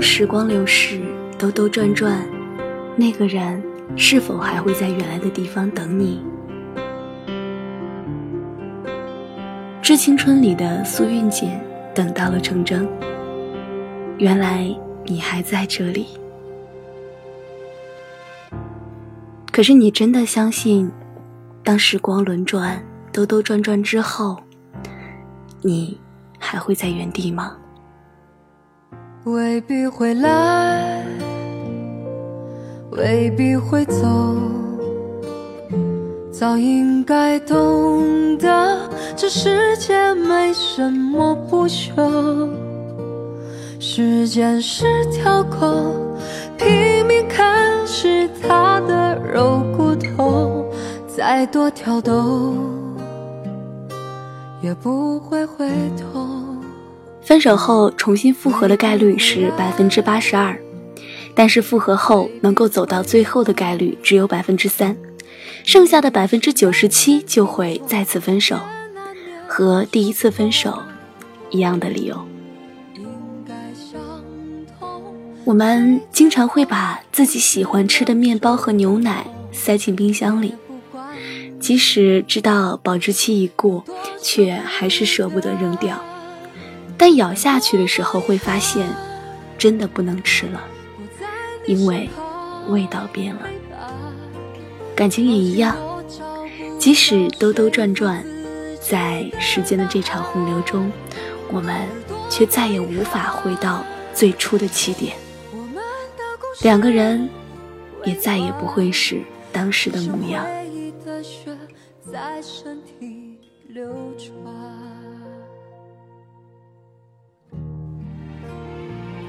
时光流逝，兜兜转转，那个人是否还会在原来的地方等你？《致青春》里的苏韵锦等到了程铮，原来你还在这里。可是你真的相信，当时光轮转、兜兜转转之后，你还会在原地吗？未必会来，未必会走，早应该懂得，这世界没什么不朽。时间是条狗，拼命啃食它的肉骨头，再多挑逗也不会回头。分手后重新复合的概率是百分之八十二，但是复合后能够走到最后的概率只有百分之三，剩下的百分之九十七就会再次分手，和第一次分手一样的理由。我们经常会把自己喜欢吃的面包和牛奶塞进冰箱里，即使知道保质期已过，却还是舍不得扔掉。但咬下去的时候，会发现真的不能吃了，因为味道变了。感情也一样，即使兜兜转转，在时间的这场洪流中，我们却再也无法回到最初的起点。两个人也再也不会是当时的模样。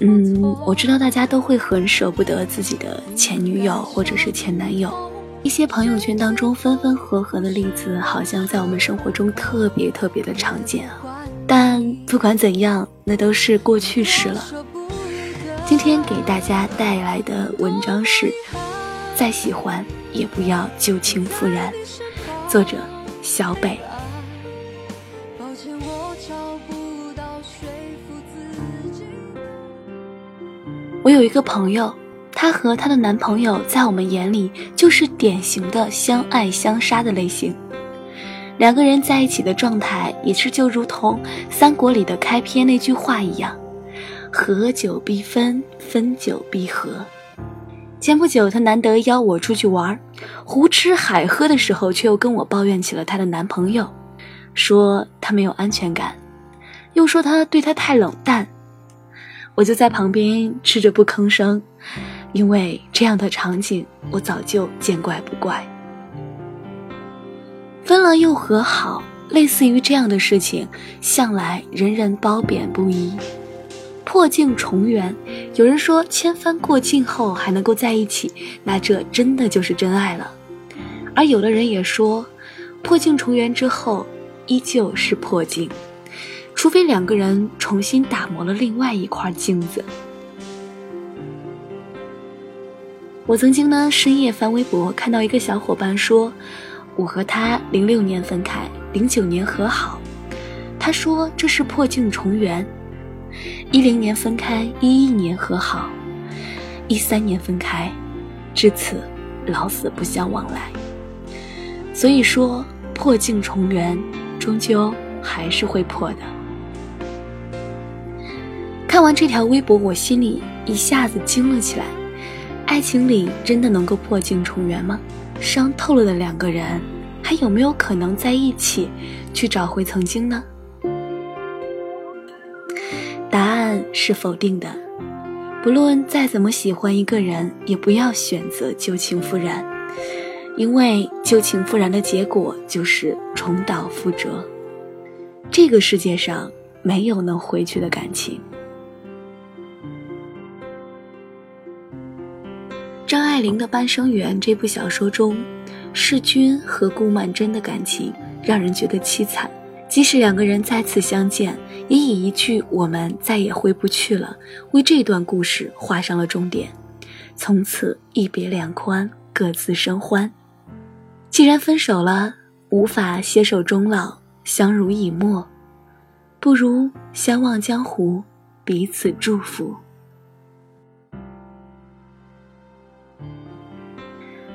嗯，我知道大家都会很舍不得自己的前女友或者是前男友，一些朋友圈当中分分合合的例子，好像在我们生活中特别特别的常见啊。但不管怎样，那都是过去式了。今天给大家带来的文章是：再喜欢也不要旧情复燃。作者：小北。我有一个朋友，她和她的男朋友在我们眼里就是典型的相爱相杀的类型。两个人在一起的状态也是就如同三国里的开篇那句话一样。合久必分，分久必合。前不久，她难得邀我出去玩，胡吃海喝的时候，却又跟我抱怨起了她的男朋友，说他没有安全感，又说他对她太冷淡。我就在旁边吃着不吭声，因为这样的场景我早就见怪不怪。分了又和好，类似于这样的事情，向来人人褒贬不一。破镜重圆，有人说千帆过尽后还能够在一起，那这真的就是真爱了。而有的人也说，破镜重圆之后依旧是破镜，除非两个人重新打磨了另外一块镜子。我曾经呢深夜翻微博，看到一个小伙伴说，我和他零六年分开，零九年和好，他说这是破镜重圆。一零年分开，一一年和好，一三年分开，至此老死不相往来。所以说，破镜重圆，终究还是会破的。看完这条微博，我心里一下子惊了起来。爱情里真的能够破镜重圆吗？伤透了的两个人，还有没有可能在一起，去找回曾经呢？答案是否定的。不论再怎么喜欢一个人，也不要选择旧情复燃，因为旧情复燃的结果就是重蹈覆辙。这个世界上没有能回去的感情，爱玲的《半生缘》这部小说中，世钧和顾曼桢的感情让人觉得凄惨。即使两个人再次相见，也以一句“我们再也回不去了”为这段故事画上了终点。从此一别两宽，各自生欢。既然分手了，无法携手终老，相濡以沫，不如相忘江湖，彼此祝福。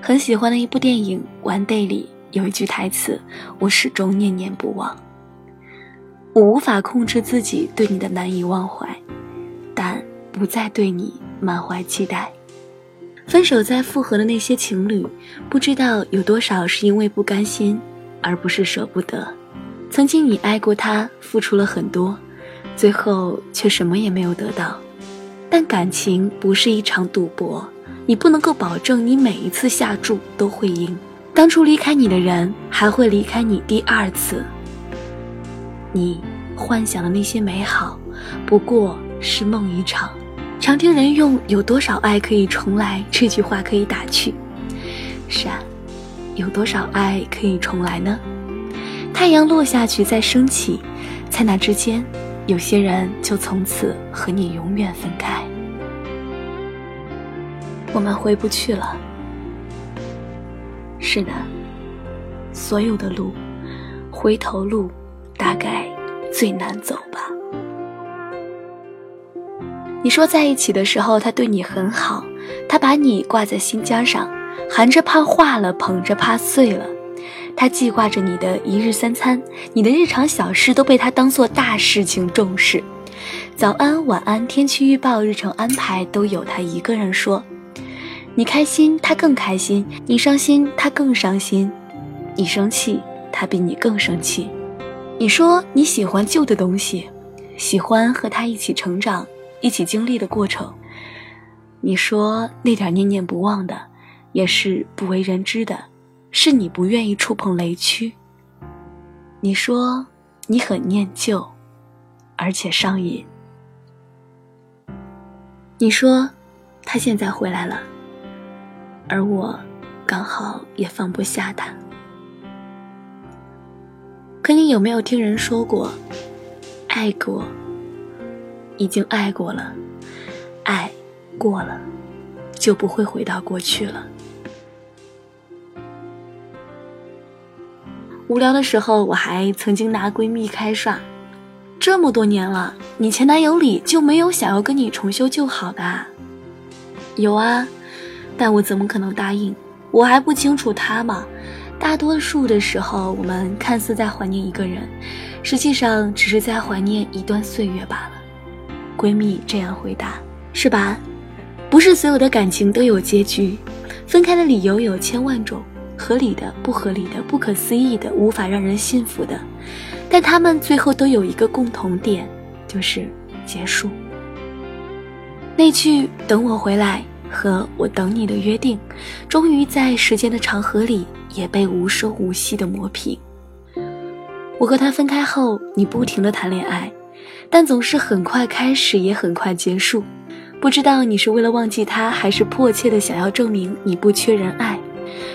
很喜欢的一部电影《One Day》里有一句台词，我始终念念不忘。我无法控制自己对你的难以忘怀，但不再对你满怀期待。分手再复合的那些情侣，不知道有多少是因为不甘心，而不是舍不得。曾经你爱过他，付出了很多，最后却什么也没有得到。但感情不是一场赌博，你不能够保证你每一次下注都会赢。当初离开你的人，还会离开你第二次。你幻想的那些美好，不过是梦一场。常听人用“有多少爱可以重来”这句话可以打趣。是啊，有多少爱可以重来呢？太阳落下去再升起，在那之间，有些人就从此和你永远分开。我们回不去了。是的，所有的路，回头路，大概最难走吧。你说在一起的时候，他对你很好，他把你挂在心尖上，含着怕化了，捧着怕碎了。他记挂着你的一日三餐，你的日常小事都被他当做大事情重视。早安、晚安、天气预报、日程安排都有他一个人说。你开心，他更开心；你伤心，他更伤心；你生气，他比你更生气。你说你喜欢旧的东西，喜欢和他一起成长。一起经历的过程，你说那点念念不忘的，也是不为人知的，是你不愿意触碰雷区。你说你很念旧，而且上瘾。你说他现在回来了，而我刚好也放不下他。可你有没有听人说过，爱过？已经爱过了，爱过了，就不会回到过去了。无聊的时候，我还曾经拿闺蜜开涮。这么多年了，你前男友里就没有想要跟你重修旧好的？有啊，但我怎么可能答应？我还不清楚他吗？大多数的时候，我们看似在怀念一个人，实际上只是在怀念一段岁月罢了。闺蜜这样回答：“是吧？不是所有的感情都有结局，分开的理由有千万种，合理的、不合理的、不可思议的、无法让人信服的，但他们最后都有一个共同点，就是结束。那句‘等我回来’和我等你的约定，终于在时间的长河里也被无声无息的磨平。我和他分开后，你不停的谈恋爱。”但总是很快开始，也很快结束。不知道你是为了忘记他，还是迫切的想要证明你不缺人爱，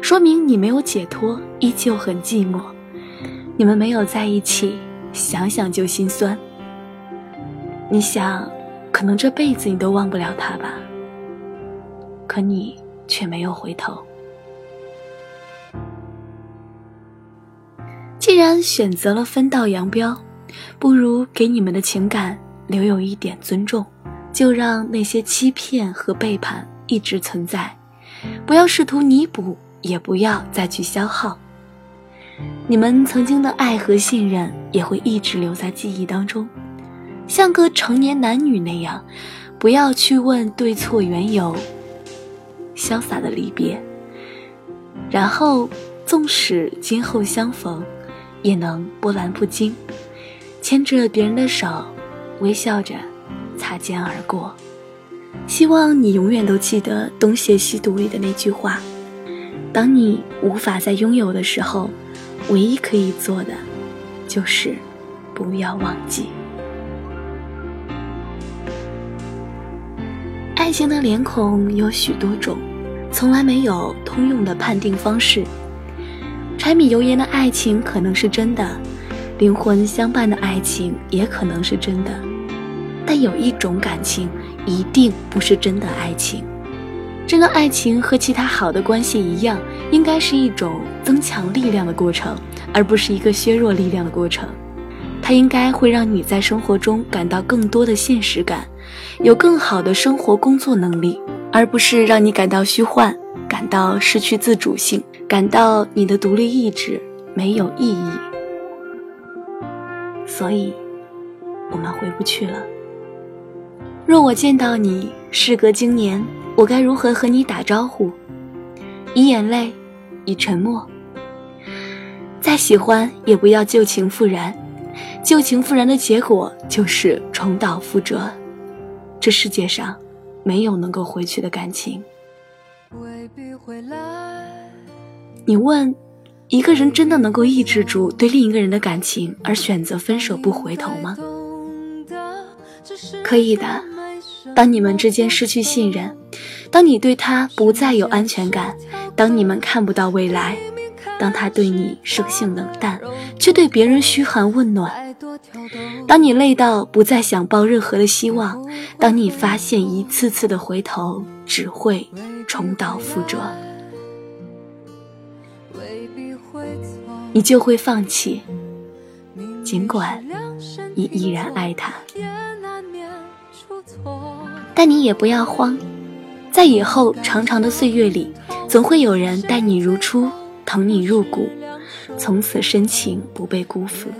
说明你没有解脱，依旧很寂寞。你们没有在一起，想想就心酸。你想，可能这辈子你都忘不了他吧？可你却没有回头。既然选择了分道扬镳。不如给你们的情感留有一点尊重，就让那些欺骗和背叛一直存在，不要试图弥补，也不要再去消耗。你们曾经的爱和信任也会一直留在记忆当中，像个成年男女那样，不要去问对错缘由，潇洒的离别，然后纵使今后相逢，也能波澜不惊。牵着别人的手，微笑着擦肩而过。希望你永远都记得《东邪西毒》里的那句话：当你无法再拥有的时候，唯一可以做的，就是不要忘记。爱情的脸孔有许多种，从来没有通用的判定方式。柴米油盐的爱情可能是真的，灵魂相伴的爱情也可能是真的，但有一种感情一定不是真的爱情。真的爱情和其他好的关系一样，应该是一种增强力量的过程，而不是一个削弱力量的过程。它应该会让你在生活中感到更多的现实感，有更好的生活工作能力，而不是让你感到虚幻，感到失去自主性。感到你的独立意志没有意义，所以我们回不去了。若我见到你，事隔经年，我该如何和你打招呼？以眼泪，以沉默。再喜欢也不要旧情复燃，旧情复燃的结果就是重蹈覆辙。这世界上没有能够回去的感情。未必回来。你问，一个人真的能够抑制住对另一个人的感情而选择分手不回头吗？可以的。当你们之间失去信任，当你对他不再有安全感，当你们看不到未来，当他对你生性冷淡，却对别人嘘寒问暖，当你累到不再想抱任何的希望，当你发现一次次的回头只会重蹈覆辙。你就会放弃，尽管你依然爱他，但你也不要慌，在以后长长的岁月里，总会有人待你如初，疼你入骨，从此深情不被辜负。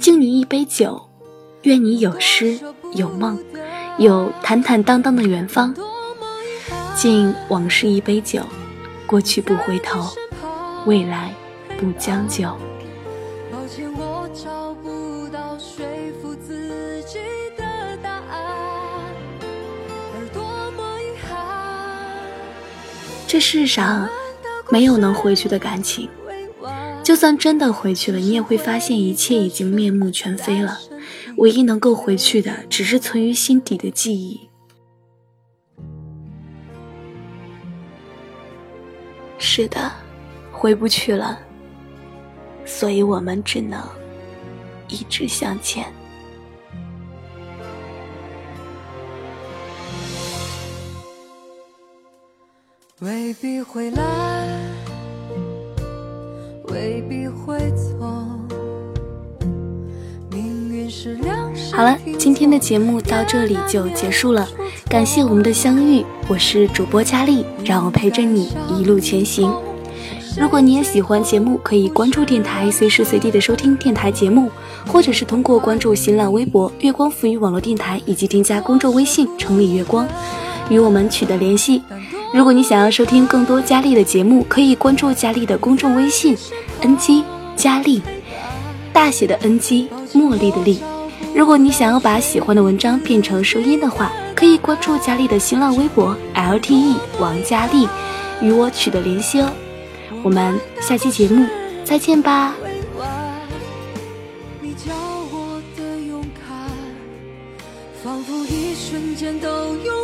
敬你一杯酒，愿你有诗有梦，有坦坦荡荡的远方。敬往事一杯酒，过去不回头，未来。不将就。抱歉，我找不到说服自己的答案，而多么遗憾。这世上没有能回去的感情，就算真的回去了，你也会发现一切已经面目全非了。唯一能够回去的，只是存于心底的记忆。是的，回不去了。所以我们只能一直向前。未必会来，未必会走。命运是两好了，今天的节目到这里就结束了。感谢我们的相遇，我是主播佳丽，让我陪着你一路前行。如果你也喜欢节目，可以关注电台，随时随地的收听电台节目，或者是通过关注新浪微博“月光浮语网络电台”以及添加公众微信“城里月光”，与我们取得联系。如果你想要收听更多佳丽的节目，可以关注佳丽的公众微信 “ng 佳丽”，大写的 “ng”，茉莉的“莉”。如果你想要把喜欢的文章变成声音的话，可以关注佳丽的新浪微博 “lte 王佳丽”，与我取得联系哦。我们下期节目再见吧。仿佛一瞬间都有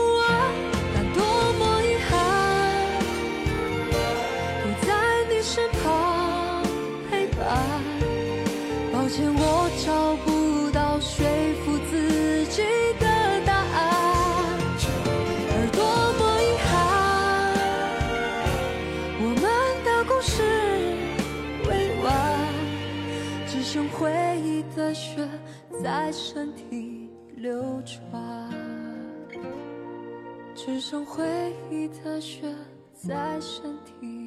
在身体流转，只剩回忆的血在身体。